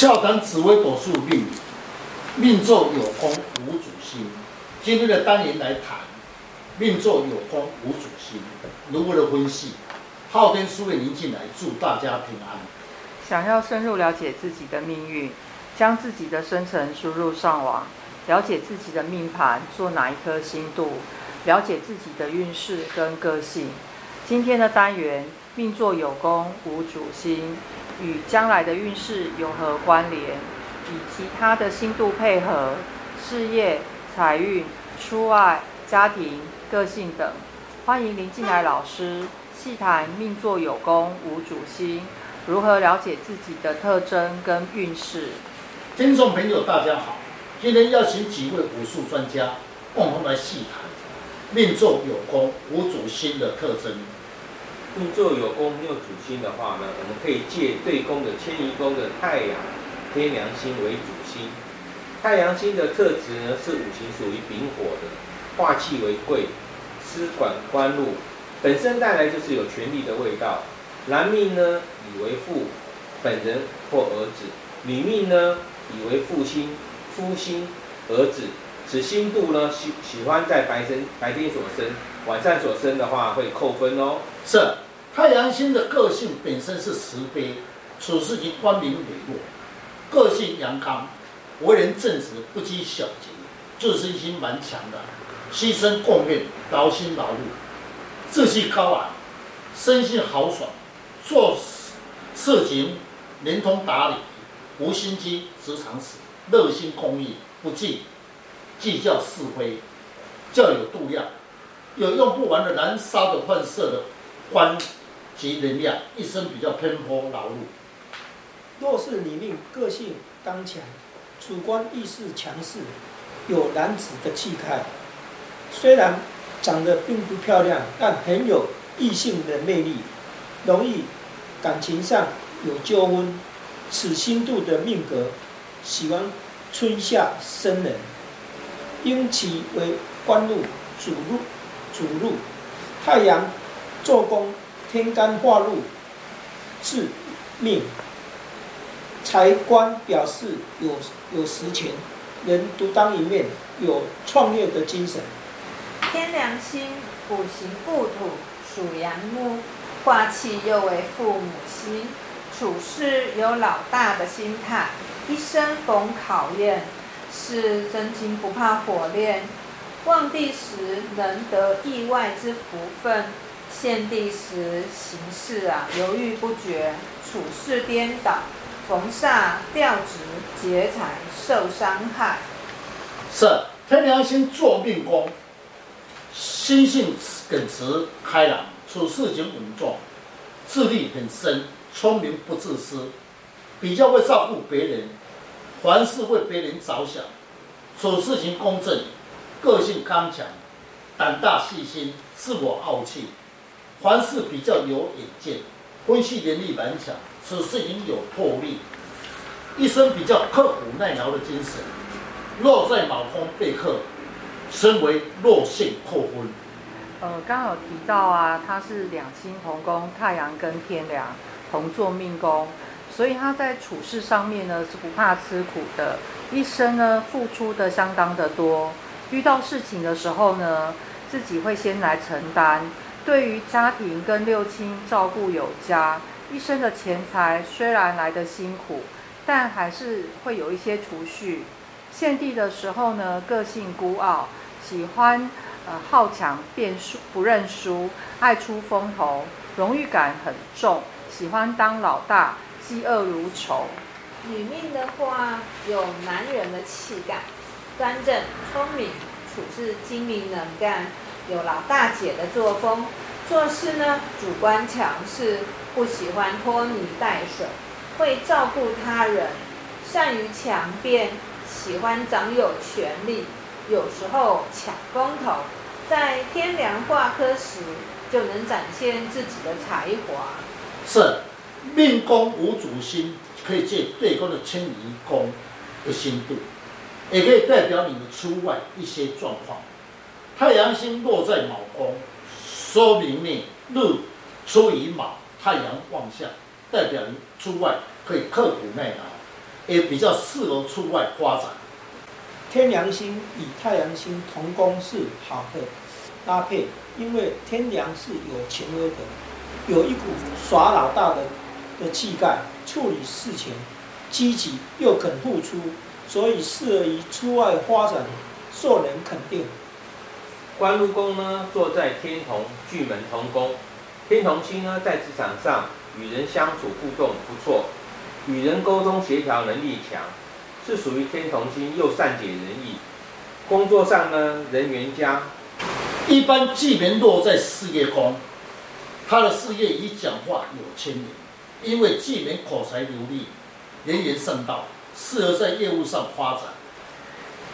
笑谈紫微斗数命，命座有功无主星。今天的单元来谈命座有功无主星如何的分析。昊天书院您进来，祝大家平安。想要深入了解自己的命运，将自己的生辰输入上网，了解自己的命盘做哪一颗星度，了解自己的运势跟个性。今天的单元命座有功无主星。与将来的运势有何关联？与其他的星度配合，事业、财运、出外、家庭、个性等。欢迎林进来老师细谈命座有功无主星，如何了解自己的特征跟运势。听众朋友，大家好，今天邀请几位武术专家共同来细谈命座有功无主星的特征。命坐有功没有主星的话呢，我们可以借对宫的迁移宫的太阳、天梁星为主星。太阳星的特质呢是五行属于丙火的，化气为贵，司管官禄，本身带来就是有权力的味道。男命呢以为父、本人或儿子；女命呢以为父亲、夫亲、儿子。此星度呢喜喜欢在白生白天所生。晚上所生的话会扣分哦。是太阳星的个性本身是慈悲，处事情光明磊落，个性阳刚，为人正直，不拘小节，自信心蛮强的，牺牲贡献，劳心劳力，志气高昂，生性豪爽，做事情连通达理，无心机，直肠死，热心公益，不计计较是非，较有度量。有用不完的燃烧的换色的官及能量，一生比较偏颇劳碌。若是你命个性刚强，主观意识强势，有男子的气概，虽然长得并不漂亮，但很有异性的魅力，容易感情上有纠纷。此星度的命格喜欢春夏生人，因其为官禄主禄。主禄，太阳做工天干化禄，是命。财官表示有有实权，能独当一面，有创业的精神。天梁星五行固土，属阳木，化气又为父母星，处事有老大的心态，一生逢考验，是真金不怕火炼。旺地时能得意外之福分，陷地时行事啊犹豫不决，处事颠倒，逢煞调职劫财受伤害。是天良心坐命宫，心性耿直开朗，处事情稳重，智力很深，聪明不自私，比较会照顾别人，凡事为别人着想，处事情公正。个性刚强，胆大细心，自我傲气，凡事比较有眼见，分析能力蛮强，处事情有魄力，一生比较刻苦耐劳的精神。落在卯宫被克，身为弱性扣分。呃，刚好提到啊，他是两星同宫，太阳跟天梁同坐命宫，所以他在处事上面呢是不怕吃苦的，一生呢付出的相当的多。遇到事情的时候呢，自己会先来承担。对于家庭跟六亲照顾有加，一生的钱财虽然来得辛苦，但还是会有一些储蓄。献帝的时候呢，个性孤傲，喜欢呃好强变输不认输，爱出风头，荣誉感很重，喜欢当老大，嫉恶如仇。女命的话，有男人的气概。端正、聪明，处事精明能干，有老大姐的作风。做事呢，主观强势，不喜欢拖泥带水，会照顾他人，善于强辩，喜欢掌有权力，有时候抢风头。在天梁化科时，就能展现自己的才华。是命宫无主星，可以借对宫的迁移宫的星度。也可以代表你的出外一些状况。太阳星落在卯宫，说明你日出于卯，太阳旺相，代表你出外可以刻苦耐劳，也比较适合出外发展。天梁星与太阳星同宫是好的搭配，因为天梁是有权威的，有一股耍老大的的气概，处理事情积极又肯付出，所以适合于出外发展，受人肯定。官禄宫呢，坐在天同、巨门同宫，天同星呢，在职场上与人相处互动不错，与人沟通协调能力强。是属于天同星，又善解人意。工作上呢，人缘佳。一般巨门落在事业宫，他的事业与讲话有牵连，因为巨门口才流利，人言善道，适合在业务上发展。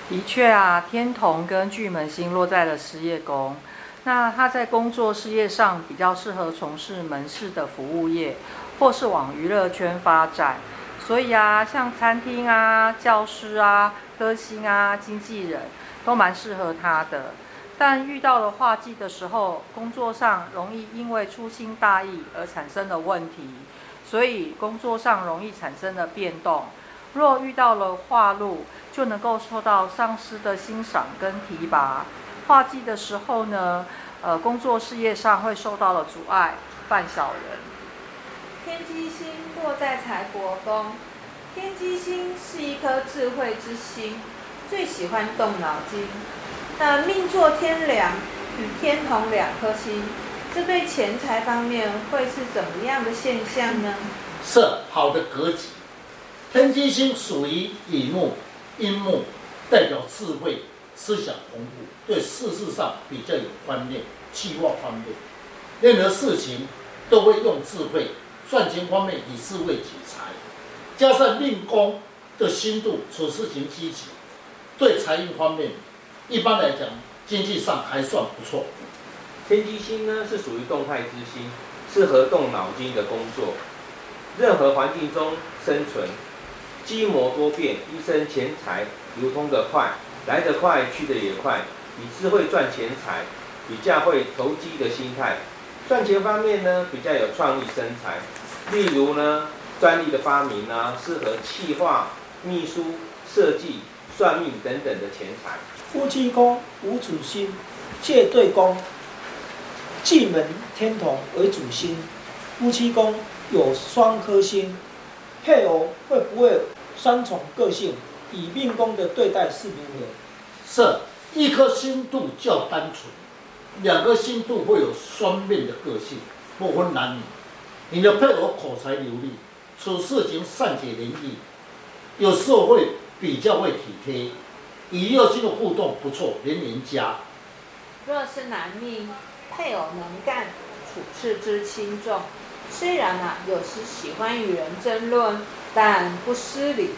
的确啊，天同跟巨门星落在了事业宫，那他在工作事业上比较适合从事门市的服务业，或是往娱乐圈发展。所以啊，像餐厅啊、教师啊、歌星啊、经纪人，都蛮适合他的。但遇到了化忌的时候，工作上容易因为粗心大意而产生的问题，所以工作上容易产生的变动。若遇到了化路，就能够受到上司的欣赏跟提拔。画技的时候呢，呃，工作事业上会受到了阻碍，犯小人。天机星落在财帛宫，天机星是一颗智慧之星，最喜欢动脑筋。那命作天梁与天同两颗星，这对钱财方面会是怎么样的现象呢？是好的格局。天机星属于乙木、阴木，代表智慧、思想丰富，对事事上比较有观念、计划方面，任何事情都会用智慧。赚钱方面以智慧取财，加上命宫的心度，处事情积极，对财运方面，一般来讲经济上还算不错。天机星呢是属于动态之星，适合动脑筋的工作，任何环境中生存，机谋多变，一生钱财流通得快，来得快去得也快，以智慧赚钱财，比较会投机的心态。赚钱方面呢，比较有创意生财，例如呢，专利的发明啊，适合企划、秘书、设计、算命等等的钱财。夫妻宫无主星，借对宫，进门天同为主星。夫妻宫有双颗星，配偶会不会双重个性？以命宫的对待是如何？是一颗星度较单纯。两个星度会有双面的个性，不分男女。你的配偶口才流利，处事情善解人意，有时候会比较会体贴，与异性的互动不错，连连加。若是男命，配偶能干，处事之轻重。虽然啊，有时喜欢与人争论，但不失礼。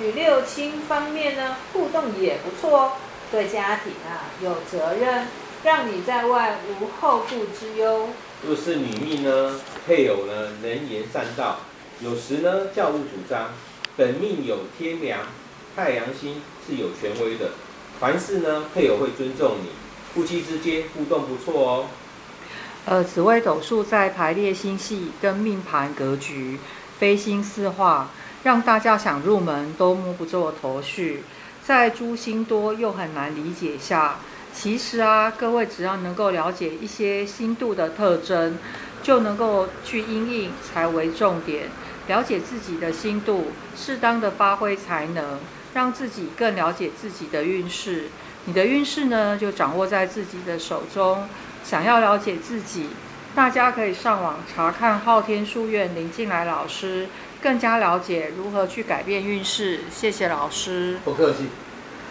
与六亲方面呢，互动也不错。对家庭啊，有责任。让你在外无后顾之忧。若是女命呢，配偶呢能言善道，有时呢教务主张。本命有天良、太阳星是有权威的，凡事呢配偶会尊重你，夫妻之间互动不错哦。呃，紫微斗数在排列星系跟命盘格局，飞星四化，让大家想入门都摸不着头绪，在诸星多又很难理解下。其实啊，各位只要能够了解一些星度的特征，就能够去因应才为重点。了解自己的星度，适当的发挥才能，让自己更了解自己的运势。你的运势呢，就掌握在自己的手中。想要了解自己，大家可以上网查看昊天书院林静来老师，更加了解如何去改变运势。谢谢老师，不客气。